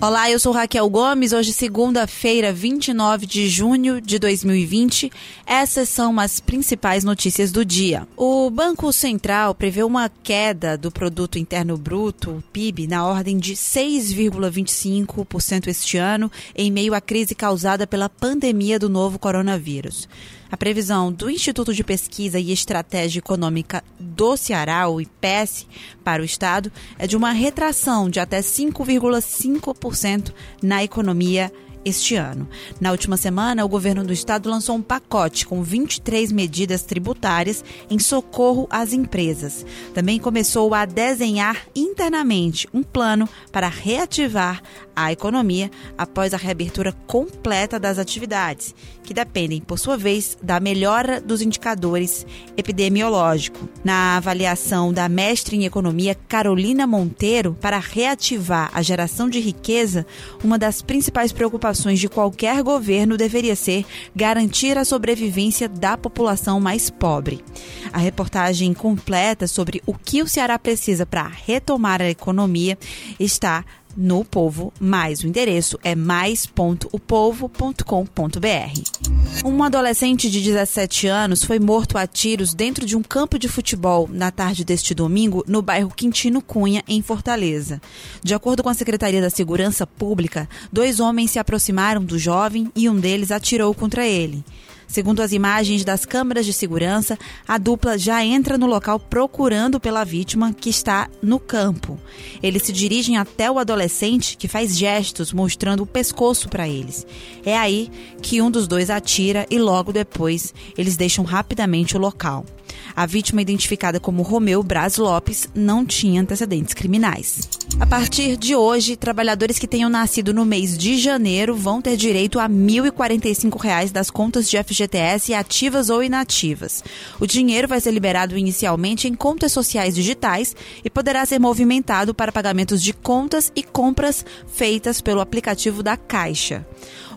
Olá, eu sou Raquel Gomes. Hoje, segunda-feira, 29 de junho de 2020. Essas são as principais notícias do dia. O Banco Central prevê uma queda do produto interno bruto, o PIB, na ordem de 6,25% este ano, em meio à crise causada pela pandemia do novo coronavírus. A previsão do Instituto de Pesquisa e Estratégia Econômica do Ceará, o IPES, para o Estado é de uma retração de até 5,5% na economia este ano. Na última semana, o governo do estado lançou um pacote com 23 medidas tributárias em socorro às empresas. Também começou a desenhar internamente um plano para reativar a economia após a reabertura completa das atividades, que dependem, por sua vez, da melhora dos indicadores epidemiológicos. Na avaliação da mestre em economia Carolina Monteiro, para reativar a geração de riqueza, uma das principais preocupações de qualquer governo deveria ser garantir a sobrevivência da população mais pobre. A reportagem completa sobre o que o Ceará precisa para retomar a economia está no Povo Mais. O endereço é mais.upovo.com.br. Um adolescente de 17 anos foi morto a tiros dentro de um campo de futebol na tarde deste domingo no bairro Quintino Cunha, em Fortaleza. De acordo com a Secretaria da Segurança Pública, dois homens se aproximaram do jovem e um deles atirou contra ele. Segundo as imagens das câmeras de segurança, a dupla já entra no local procurando pela vítima que está no campo. Eles se dirigem até o adolescente que faz gestos mostrando o pescoço para eles. É aí que um dos dois atira e logo depois eles deixam rapidamente o local. A vítima, identificada como Romeu Braz Lopes, não tinha antecedentes criminais. A partir de hoje, trabalhadores que tenham nascido no mês de janeiro vão ter direito a R$ 1.045 das contas de FGTS ativas ou inativas. O dinheiro vai ser liberado inicialmente em contas sociais digitais e poderá ser movimentado para pagamentos de contas e compras feitas pelo aplicativo da Caixa.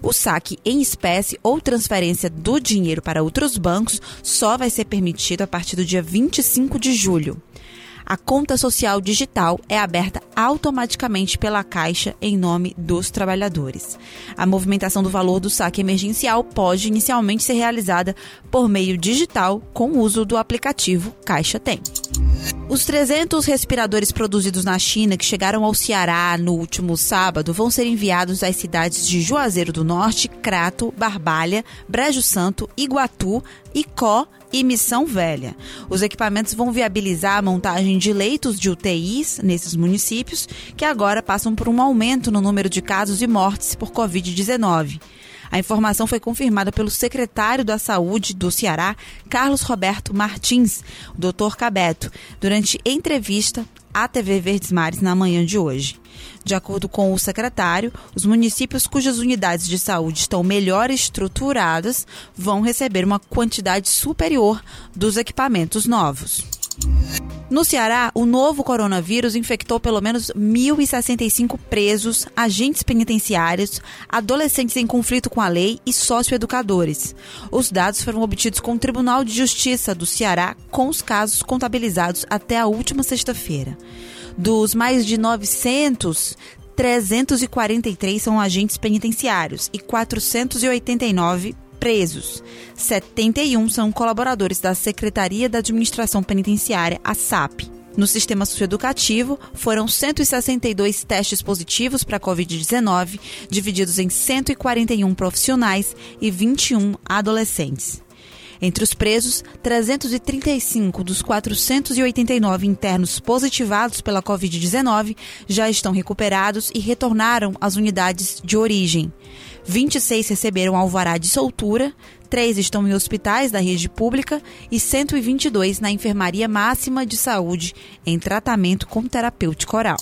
O saque em espécie ou transferência do dinheiro para outros bancos só vai ser permitido a partir do dia 25 de julho. A conta social digital é aberta automaticamente pela Caixa em nome dos trabalhadores. A movimentação do valor do saque emergencial pode inicialmente ser realizada por meio digital com o uso do aplicativo Caixa Tem. Os 300 respiradores produzidos na China que chegaram ao Ceará no último sábado vão ser enviados às cidades de Juazeiro do Norte, Crato, Barbalha, Brejo Santo, Iguatu, Icó e Missão Velha. Os equipamentos vão viabilizar a montagem de leitos de UTIs nesses municípios, que agora passam por um aumento no número de casos e mortes por Covid-19. A informação foi confirmada pelo secretário da Saúde do Ceará, Carlos Roberto Martins, o doutor Cabeto, durante entrevista à TV Verdes Mares na manhã de hoje. De acordo com o secretário, os municípios cujas unidades de saúde estão melhor estruturadas vão receber uma quantidade superior dos equipamentos novos. No Ceará, o novo coronavírus infectou pelo menos 1.065 presos, agentes penitenciários, adolescentes em conflito com a lei e socioeducadores. Os dados foram obtidos com o Tribunal de Justiça do Ceará, com os casos contabilizados até a última sexta-feira. Dos mais de 900, 343 são agentes penitenciários e 489 presos. 71 são colaboradores da Secretaria da Administração Penitenciária, a SAP. No sistema socioeducativo, foram 162 testes positivos para a Covid-19, divididos em 141 profissionais e 21 adolescentes. Entre os presos, 335 dos 489 internos positivados pela Covid-19 já estão recuperados e retornaram às unidades de origem. 26 receberam alvará de soltura, 3 estão em hospitais da rede pública e 122 na Enfermaria Máxima de Saúde em tratamento com terapêutico oral.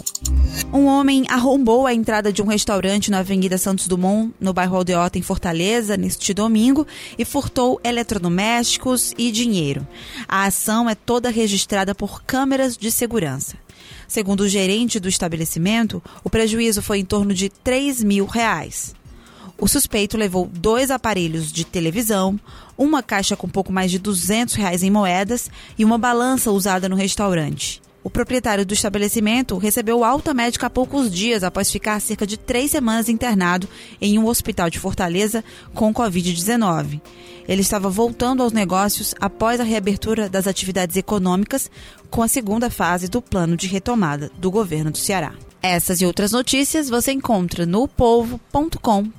Um homem arrombou a entrada de um restaurante na Avenida Santos Dumont, no bairro Aldeota, em Fortaleza, neste domingo, e furtou eletrodomésticos e dinheiro. A ação é toda registrada por câmeras de segurança. Segundo o gerente do estabelecimento, o prejuízo foi em torno de 3 mil reais. O suspeito levou dois aparelhos de televisão, uma caixa com pouco mais de 200 reais em moedas e uma balança usada no restaurante. O proprietário do estabelecimento recebeu alta médica há poucos dias após ficar cerca de três semanas internado em um hospital de Fortaleza com Covid-19. Ele estava voltando aos negócios após a reabertura das atividades econômicas com a segunda fase do plano de retomada do governo do Ceará. Essas e outras notícias você encontra no povo.com.br